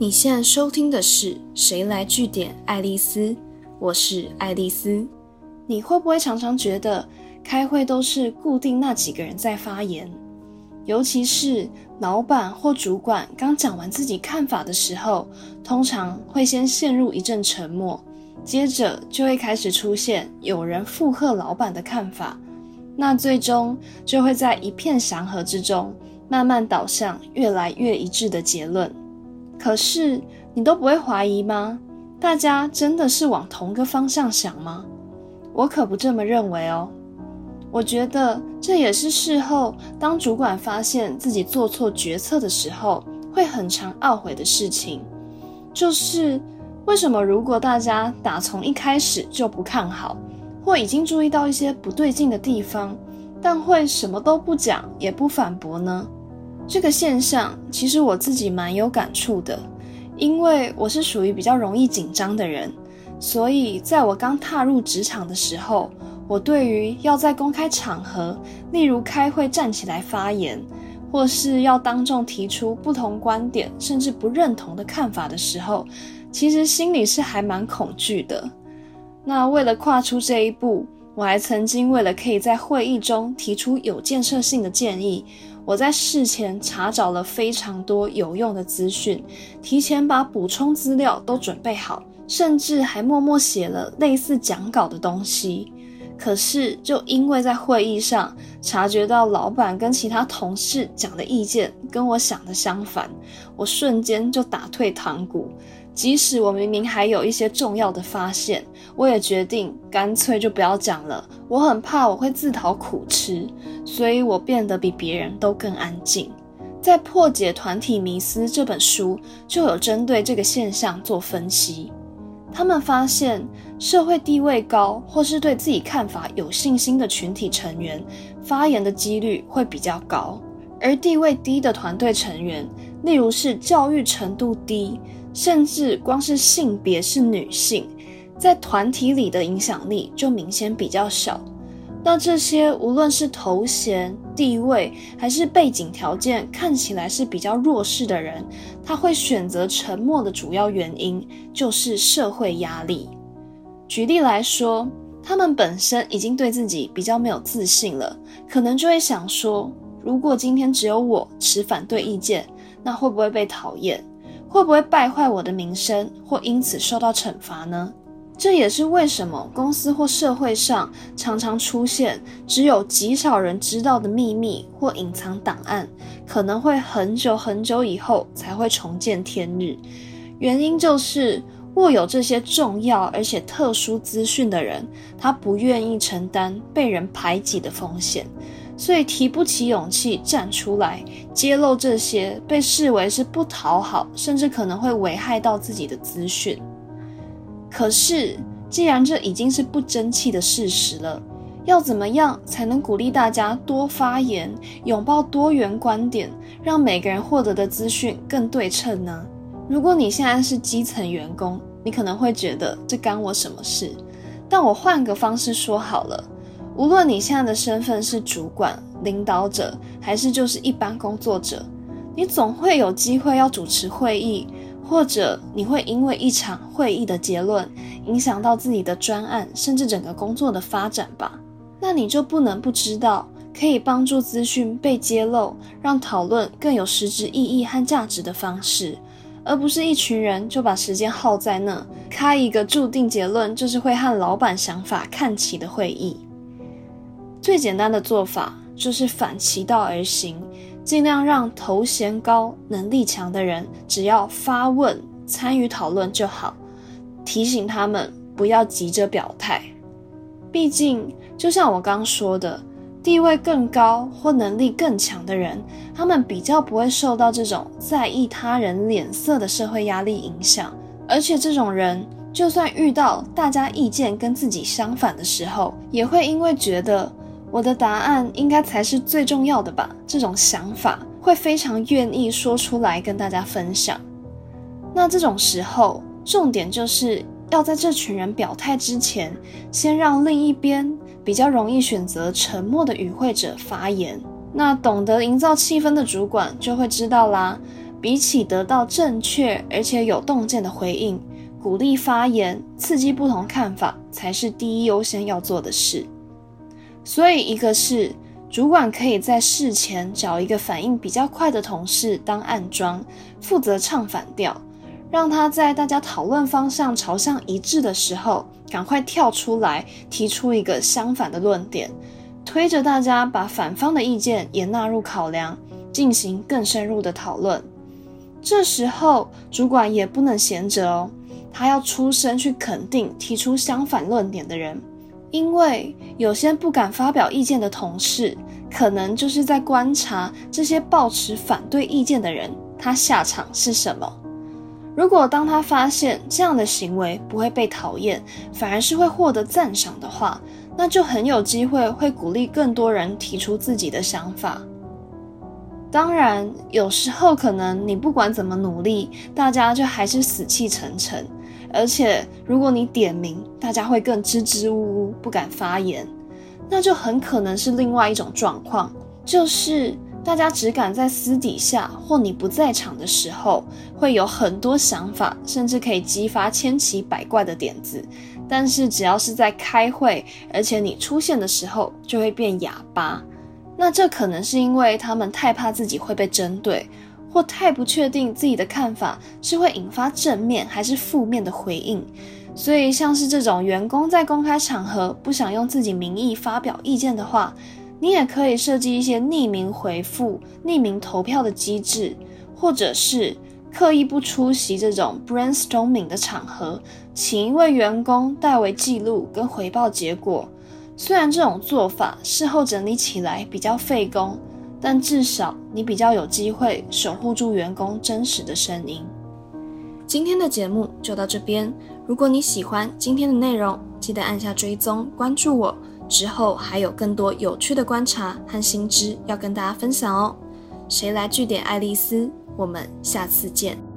你现在收听的是《谁来据点》爱丽丝，我是爱丽丝。你会不会常常觉得开会都是固定那几个人在发言？尤其是老板或主管刚讲完自己看法的时候，通常会先陷入一阵沉默，接着就会开始出现有人附和老板的看法，那最终就会在一片祥和之中，慢慢导向越来越一致的结论。可是你都不会怀疑吗？大家真的是往同个方向想吗？我可不这么认为哦。我觉得这也是事后当主管发现自己做错决策的时候，会很常懊悔的事情。就是为什么如果大家打从一开始就不看好，或已经注意到一些不对劲的地方，但会什么都不讲也不反驳呢？这个现象其实我自己蛮有感触的，因为我是属于比较容易紧张的人，所以在我刚踏入职场的时候，我对于要在公开场合，例如开会站起来发言，或是要当众提出不同观点甚至不认同的看法的时候，其实心里是还蛮恐惧的。那为了跨出这一步，我还曾经为了可以在会议中提出有建设性的建议。我在事前查找了非常多有用的资讯，提前把补充资料都准备好，甚至还默默写了类似讲稿的东西。可是，就因为在会议上察觉到老板跟其他同事讲的意见跟我想的相反，我瞬间就打退堂鼓。即使我明明还有一些重要的发现，我也决定干脆就不要讲了。我很怕我会自讨苦吃，所以我变得比别人都更安静。在《破解团体迷思》这本书就有针对这个现象做分析。他们发现，社会地位高或是对自己看法有信心的群体成员，发言的几率会比较高；而地位低的团队成员，例如是教育程度低。甚至光是性别是女性，在团体里的影响力就明显比较小。那这些无论是头衔、地位，还是背景条件看起来是比较弱势的人，他会选择沉默的主要原因就是社会压力。举例来说，他们本身已经对自己比较没有自信了，可能就会想说：如果今天只有我持反对意见，那会不会被讨厌？会不会败坏我的名声，或因此受到惩罚呢？这也是为什么公司或社会上常常出现只有极少人知道的秘密或隐藏档案，可能会很久很久以后才会重见天日。原因就是握有这些重要而且特殊资讯的人，他不愿意承担被人排挤的风险。所以提不起勇气站出来揭露这些被视为是不讨好，甚至可能会危害到自己的资讯。可是，既然这已经是不争气的事实了，要怎么样才能鼓励大家多发言，拥抱多元观点，让每个人获得的资讯更对称呢？如果你现在是基层员工，你可能会觉得这干我什么事？但我换个方式说好了。无论你现在的身份是主管、领导者，还是就是一般工作者，你总会有机会要主持会议，或者你会因为一场会议的结论影响到自己的专案，甚至整个工作的发展吧？那你就不能不知道，可以帮助资讯被揭露，让讨论更有实质意义和价值的方式，而不是一群人就把时间耗在那开一个注定结论就是会和老板想法看齐的会议。最简单的做法就是反其道而行，尽量让头衔高、能力强的人只要发问、参与讨论就好。提醒他们不要急着表态，毕竟就像我刚说的，地位更高或能力更强的人，他们比较不会受到这种在意他人脸色的社会压力影响。而且这种人，就算遇到大家意见跟自己相反的时候，也会因为觉得。我的答案应该才是最重要的吧？这种想法会非常愿意说出来跟大家分享。那这种时候，重点就是要在这群人表态之前，先让另一边比较容易选择沉默的与会者发言。那懂得营造气氛的主管就会知道啦，比起得到正确而且有洞见的回应，鼓励发言、刺激不同看法才是第一优先要做的事。所以，一个是主管可以在事前找一个反应比较快的同事当暗桩，负责唱反调，让他在大家讨论方向朝向一致的时候，赶快跳出来提出一个相反的论点，推着大家把反方的意见也纳入考量，进行更深入的讨论。这时候，主管也不能闲着哦，他要出声去肯定提出相反论点的人。因为有些不敢发表意见的同事，可能就是在观察这些抱持反对意见的人，他下场是什么。如果当他发现这样的行为不会被讨厌，反而是会获得赞赏的话，那就很有机会会鼓励更多人提出自己的想法。当然，有时候可能你不管怎么努力，大家就还是死气沉沉。而且，如果你点名，大家会更支支吾吾，不敢发言，那就很可能是另外一种状况，就是大家只敢在私底下或你不在场的时候，会有很多想法，甚至可以激发千奇百怪的点子。但是，只要是在开会，而且你出现的时候，就会变哑巴。那这可能是因为他们太怕自己会被针对。或太不确定自己的看法是会引发正面还是负面的回应，所以像是这种员工在公开场合不想用自己名义发表意见的话，你也可以设计一些匿名回复、匿名投票的机制，或者是刻意不出席这种 brainstorming 的场合，请一位员工代为记录跟回报结果。虽然这种做法事后整理起来比较费工。但至少你比较有机会守护住员工真实的声音。今天的节目就到这边。如果你喜欢今天的内容，记得按下追踪关注我。之后还有更多有趣的观察和新知要跟大家分享哦。谁来据点爱丽丝？我们下次见。